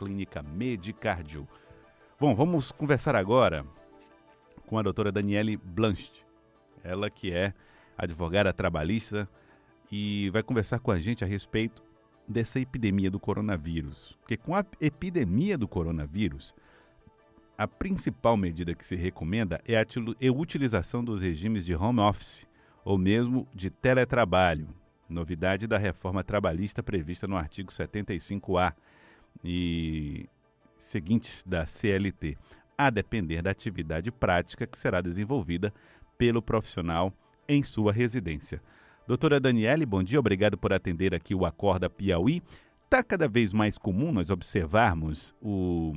Clínica Medicardio. Bom, vamos conversar agora com a doutora Daniele Blanche, ela que é advogada trabalhista e vai conversar com a gente a respeito dessa epidemia do coronavírus. Porque com a epidemia do coronavírus, a principal medida que se recomenda é a utilização dos regimes de home office ou mesmo de teletrabalho, novidade da reforma trabalhista prevista no artigo 75A e seguintes da CLT, a depender da atividade prática que será desenvolvida pelo profissional em sua residência. Doutora Daniele, bom dia, obrigado por atender aqui o Acorda Piauí. Está cada vez mais comum nós observarmos o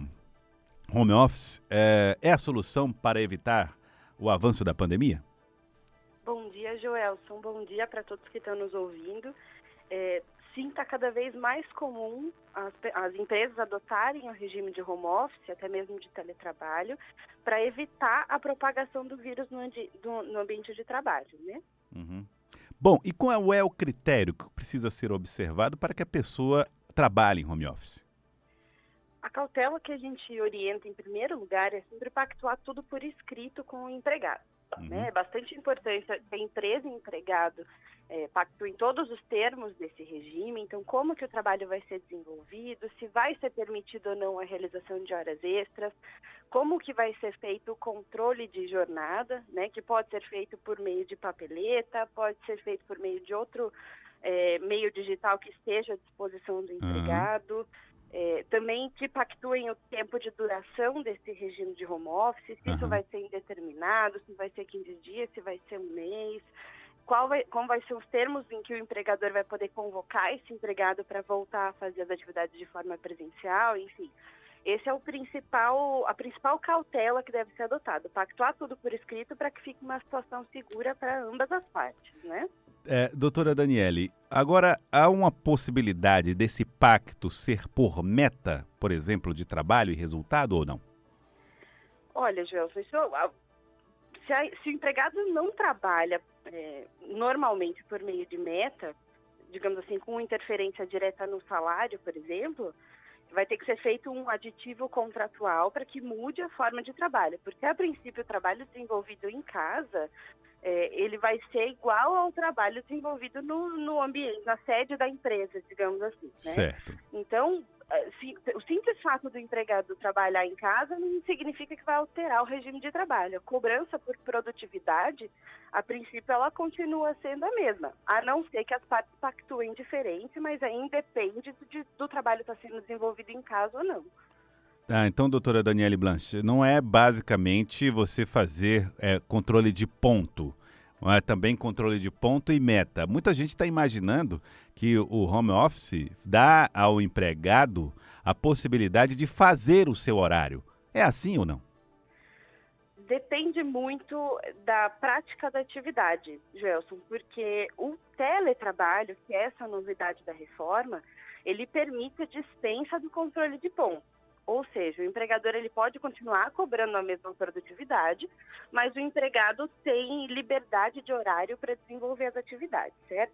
home office. É, é a solução para evitar o avanço da pandemia? Bom dia, Joelson. Bom dia para todos que estão nos ouvindo. É, sim, está cada vez mais comum as, as, empresas adotarem o regime de home office, até mesmo de teletrabalho, para evitar a propagação do vírus no, do, no ambiente de trabalho, né? Uhum. Bom, e qual é o critério que precisa ser observado para que a pessoa trabalhe em home office? A cautela que a gente orienta em primeiro lugar é sempre pactuar tudo por escrito com o empregado. Uhum. Né? É bastante importante a empresa e empregado é, pactuem todos os termos desse regime, então como que o trabalho vai ser desenvolvido, se vai ser permitido ou não a realização de horas extras, como que vai ser feito o controle de jornada, né, que pode ser feito por meio de papeleta, pode ser feito por meio de outro é, meio digital que esteja à disposição do empregado. Uhum. É, também que pactuem o tempo de duração desse regime de home office, se uhum. isso vai ser indeterminado, se vai ser 15 dias, se vai ser um mês, qual vai, como vai ser os termos em que o empregador vai poder convocar esse empregado para voltar a fazer as atividades de forma presencial, enfim. Esse é o principal, a principal cautela que deve ser adotada, pactuar tudo por escrito para que fique uma situação segura para ambas as partes, né? É, doutora Daniele, agora há uma possibilidade desse pacto ser por meta, por exemplo, de trabalho e resultado ou não? Olha, Gelson, isso, se, a, se, o empregado não trabalha é, normalmente por meio de meta, digamos assim, com interferência direta no salário, por exemplo, vai ter que ser feito um aditivo contratual para que mude a forma de trabalho, porque a princípio o trabalho desenvolvido em casa é, ele vai ser igual ao trabalho desenvolvido no, no ambiente, na sede da empresa, digamos assim. Né? Certo. Então, o simples fato do empregado trabalhar em casa não significa que vai alterar o regime de trabalho. A cobrança por produtividade, a princípio, ela continua sendo a mesma, a não ser que as partes pactuem diferente, mas aí independe de, do trabalho estar sendo desenvolvido em casa ou não. Ah, então, doutora Daniele Blanche, não é basicamente você fazer é, controle de ponto, é também controle de ponto e meta. Muita gente está imaginando que o home office dá ao empregado a possibilidade de fazer o seu horário. É assim ou não? Depende muito da prática da atividade, Gelson, porque o teletrabalho, que é essa novidade da reforma, ele permite a dispensa do controle de ponto. Ou seja, o empregador ele pode continuar cobrando a mesma produtividade, mas o empregado tem liberdade de horário para desenvolver as atividades, certo?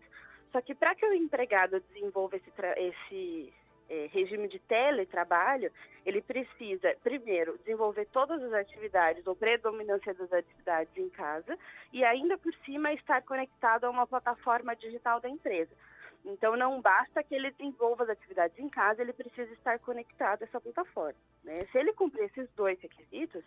Só que para que o empregado desenvolva esse, esse é, regime de teletrabalho, ele precisa, primeiro, desenvolver todas as atividades ou predominância das atividades em casa e ainda por cima estar conectado a uma plataforma digital da empresa. Então, não basta que ele desenvolva as atividades em casa, ele precisa estar conectado a essa plataforma. Né? Se ele cumprir esses dois requisitos,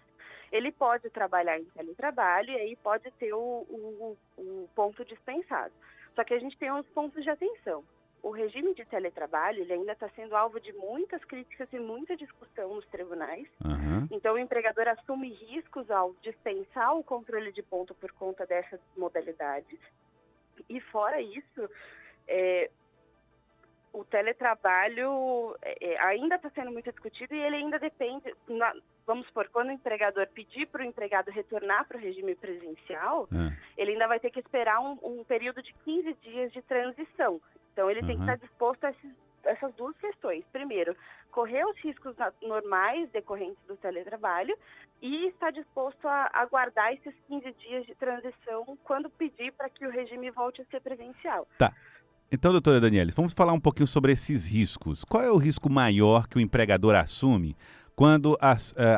ele pode trabalhar em teletrabalho e aí pode ter o, o, o ponto dispensado. Só que a gente tem uns pontos de atenção. O regime de teletrabalho ele ainda está sendo alvo de muitas críticas e muita discussão nos tribunais. Uhum. Então, o empregador assume riscos ao dispensar o controle de ponto por conta dessas modalidades. E fora isso, é, o teletrabalho é, é ainda está sendo muito discutido e ele ainda depende, na, vamos supor, quando o empregador pedir para o empregado retornar para o regime presencial, é. ele ainda vai ter que esperar um, um, período de 15 dias de transição. Então ele uhum. tem que estar disposto a esses, essas duas questões. Primeiro, correr os riscos normais decorrentes do teletrabalho e está disposto a aguardar esses 15 dias de transição quando pedir para que o regime volte a ser presencial. Tá. Então, doutora Daniela, vamos falar um pouquinho sobre esses riscos. Qual é o risco maior que o empregador assume quando uh,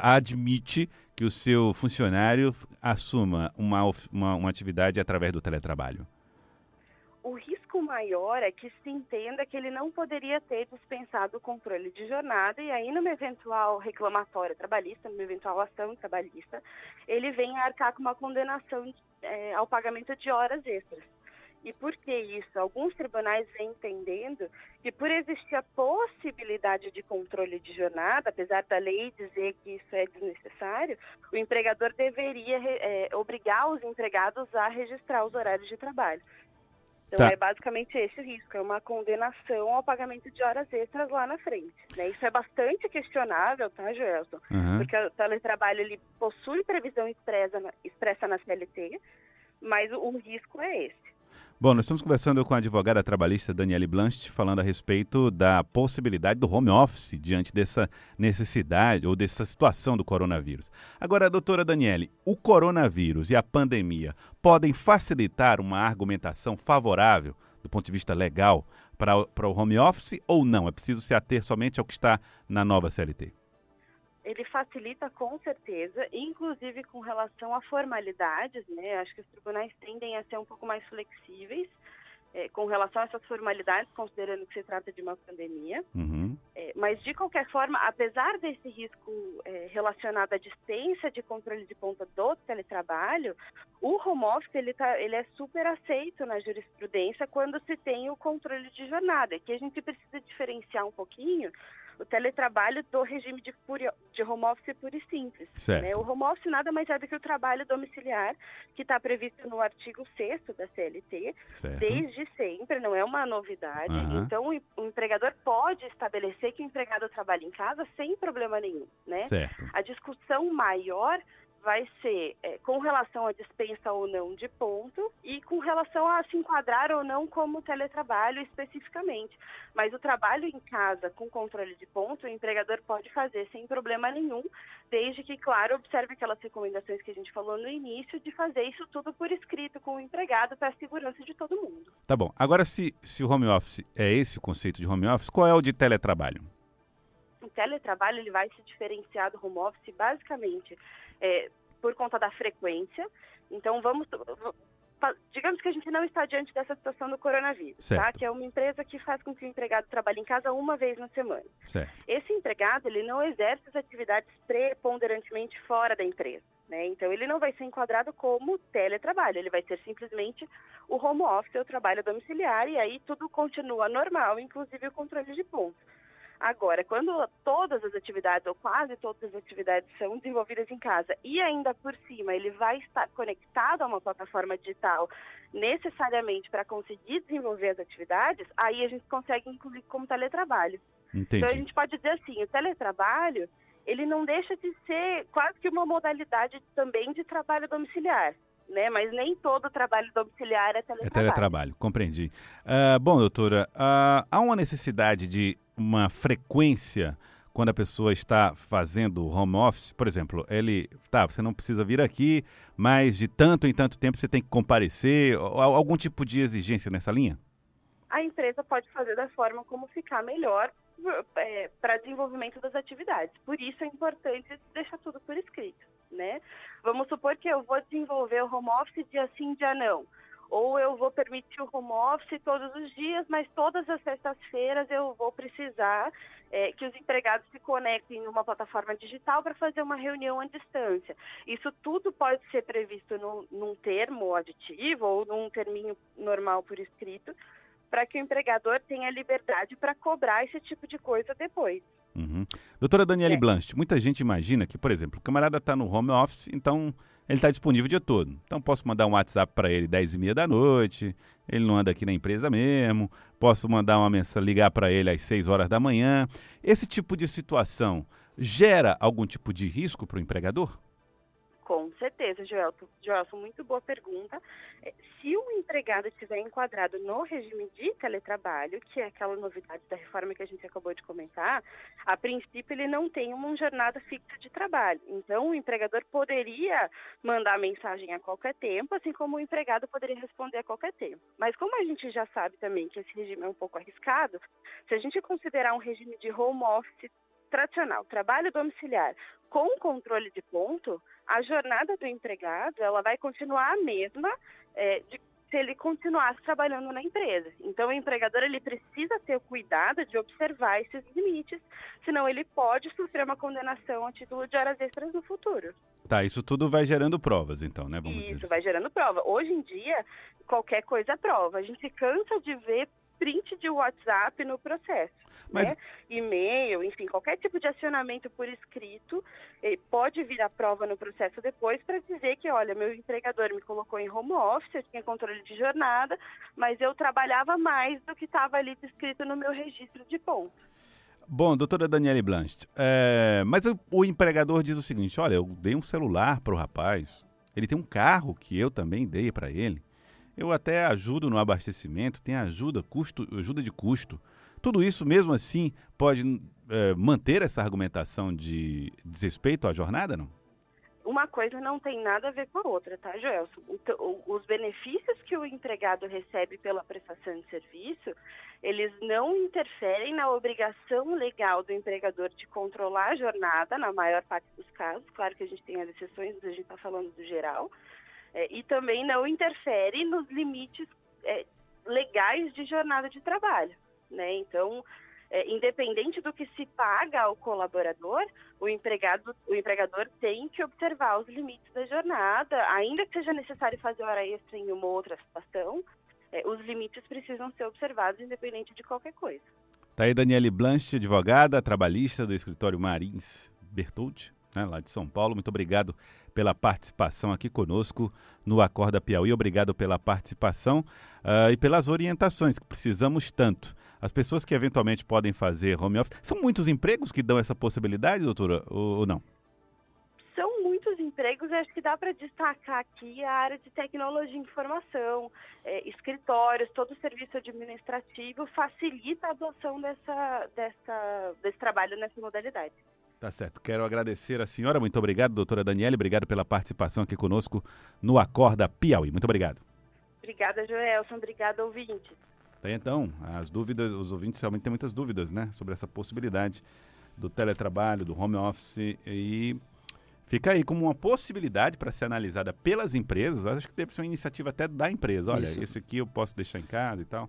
admite que o seu funcionário assuma uma, uma, uma atividade através do teletrabalho? O risco maior é que se entenda que ele não poderia ter dispensado o controle de jornada e aí numa eventual reclamatória trabalhista, numa eventual ação trabalhista, ele vem arcar com uma condenação é, ao pagamento de horas extras. E por que isso? Alguns tribunais vêm entendendo que por existir a possibilidade de controle de jornada, apesar da lei dizer que isso é desnecessário, o empregador deveria é, obrigar os empregados a registrar os horários de trabalho. Então tá. é basicamente esse o risco, é uma condenação ao pagamento de horas extras lá na frente. Né? Isso é bastante questionável, tá, Joelson? Uhum. Porque o teletrabalho ele possui previsão expressa na, expressa na CLT, mas o, o risco é esse. Bom, nós estamos conversando com a advogada trabalhista Daniele Blanchett, falando a respeito da possibilidade do home office diante dessa necessidade ou dessa situação do coronavírus. Agora, doutora Daniele, o coronavírus e a pandemia podem facilitar uma argumentação favorável do ponto de vista legal para o home office ou não? É preciso se ater somente ao que está na nova CLT? Ele facilita com certeza, inclusive com relação a formalidades, né? Acho que os tribunais tendem a ser um pouco mais flexíveis é, com relação a essas formalidades, considerando que se trata de uma pandemia. Uhum. É, mas, de qualquer forma, apesar desse risco é, relacionado à dispensa de controle de ponta do teletrabalho, o home office ele, tá, ele é super aceito na jurisprudência quando se tem o controle de jornada. Que a gente precisa diferenciar um pouquinho o teletrabalho do regime de, puri, de home office puro e simples. Né? O home office nada mais é do que o trabalho domiciliar, que está previsto no artigo 6 da CLT, certo. desde sempre, não é uma novidade. Uhum. Então, o empregador pode estabelecer que o empregado trabalhe em casa sem problema nenhum. Né? Certo. A discussão maior vai ser é, com relação à dispensa ou não de ponto e com relação a se enquadrar ou não como teletrabalho especificamente. Mas o trabalho em casa com controle de ponto, o empregador pode fazer sem problema nenhum, desde que, claro, observe aquelas recomendações que a gente falou no início, de fazer isso tudo por escrito com o empregado para a segurança de todo mundo. Tá bom. Agora, se, se o home office é esse o conceito de home office, qual é o de teletrabalho? O teletrabalho ele vai se diferenciar do home office basicamente é, por conta da frequência. Então, vamos. Digamos que a gente não está diante dessa situação do coronavírus, tá? que é uma empresa que faz com que o empregado trabalhe em casa uma vez na semana. Certo. Esse empregado ele não exerce as atividades preponderantemente fora da empresa. Né? Então, ele não vai ser enquadrado como teletrabalho, ele vai ser simplesmente o home office, o trabalho domiciliar, e aí tudo continua normal, inclusive o controle de pontos. Agora, quando todas as atividades, ou quase todas as atividades, são desenvolvidas em casa e ainda por cima ele vai estar conectado a uma plataforma digital necessariamente para conseguir desenvolver as atividades, aí a gente consegue incluir como teletrabalho. Entendi. Então a gente pode dizer assim, o teletrabalho, ele não deixa de ser quase que uma modalidade também de trabalho domiciliar né? Mas nem todo trabalho domiciliar é teletrabalho. É teletrabalho, compreendi. Uh, bom, doutora, uh, há uma necessidade de uma frequência quando a pessoa está fazendo home office, por exemplo, ele, tá, você não precisa vir aqui, mas de tanto em tanto tempo você tem que comparecer, algum tipo de exigência nessa linha? A empresa pode fazer da forma como ficar melhor é, para desenvolvimento das atividades. Por isso é importante deixar tudo por escrito, né? Vamos supor que eu vou desenvolver o home office dia sim, dia não. Ou eu vou permitir o home office todos os dias, mas todas as sextas-feiras eu vou precisar é, que os empregados se conectem numa plataforma digital para fazer uma reunião à distância. Isso tudo pode ser previsto no, num termo aditivo ou num terminho normal por escrito, para que o empregador tenha liberdade para cobrar esse tipo de coisa depois. Uhum. Doutora Daniele é. Blanche, muita gente imagina que, por exemplo, o camarada está no home office, então ele está disponível o dia todo. Então posso mandar um WhatsApp para ele 10 e meia da noite, ele não anda aqui na empresa mesmo, posso mandar uma mensagem, ligar para ele às 6 horas da manhã. Esse tipo de situação gera algum tipo de risco para o empregador? Certeza, Joelson. Joelson, muito boa pergunta. É, se o empregado estiver enquadrado no regime de teletrabalho, que é aquela novidade da reforma que a gente acabou de comentar, a princípio ele não tem uma jornada fixa de trabalho. Então, o empregador poderia mandar mensagem a qualquer tempo, assim como o empregado poderia responder a qualquer tempo. Mas como a gente já sabe também que esse regime é um pouco arriscado, se a gente considerar um regime de home office tradicional, trabalho domiciliar, com controle de ponto, a jornada do empregado ela vai continuar a mesma é, de, se ele continuasse trabalhando na empresa. Então, o empregador ele precisa ter o cuidado de observar esses limites, senão ele pode sofrer uma condenação a título de horas extras no futuro. Tá, isso tudo vai gerando provas, então, né? Vamos isso, vai gerando prova. Hoje em dia, qualquer coisa é prova. A gente cansa de ver print de WhatsApp no processo. Mas... Né? E-mail, enfim, qualquer tipo de acionamento por escrito pode vir à prova no processo depois para dizer que, olha, meu empregador me colocou em home office, eu tinha controle de jornada, mas eu trabalhava mais do que estava ali escrito no meu registro de pontos. Bom, doutora Daniele Blanchett, é, mas o, o, empregador diz o seguinte, olha, eu dei um celular para o rapaz, ele tem um carro que eu também dei para ele, eu até ajudo no abastecimento, tem ajuda, custo, ajuda de custo. Tudo isso, mesmo assim, pode é, manter essa argumentação de desrespeito à jornada, não? Uma coisa não tem nada a ver com a outra, tá, Joelson? Os benefícios que o empregado recebe pela prestação de serviço, eles não interferem na obrigação legal do empregador de controlar a jornada, na maior parte dos casos. Claro que a gente tem as exceções, a gente está falando do geral é, e também não interfere nos limites é, legais de jornada de trabalho. Né? Então, é, independente do que se paga ao colaborador, o, empregado, o empregador tem que observar os limites da jornada, ainda que seja necessário fazer hora extra em uma outra situação, é, os limites precisam ser observados independente de qualquer coisa. Tá aí Daniele Blanche, advogada trabalhista do escritório Marins Bertoldi, né, lá de São Paulo. Muito obrigado pela participação aqui conosco no Acorda Piauí. Obrigado pela participação uh, e pelas orientações que precisamos tanto. As pessoas que eventualmente podem fazer home office, são muitos empregos que dão essa possibilidade, doutora, ou, não? São muitos empregos, acho que dá para destacar aqui a área de tecnologia e informação, é, escritórios, todo o serviço administrativo facilita a adoção dessa, dessa, desse trabalho nessa modalidade. Tá certo. Quero agradecer a senhora. Muito obrigado, doutora Daniele. Obrigado pela participação aqui conosco no Acorda Piauí. Muito obrigado. Obrigada, Joelson. Obrigada, ouvinte. Tá, então, as dúvidas, os ouvintes realmente têm muitas dúvidas, né? Sobre essa possibilidade do teletrabalho, do home office e fica aí como uma possibilidade para ser analisada pelas empresas. Acho que deve ser uma iniciativa até da empresa. Olha, Isso. esse aqui eu posso deixar em casa e tal.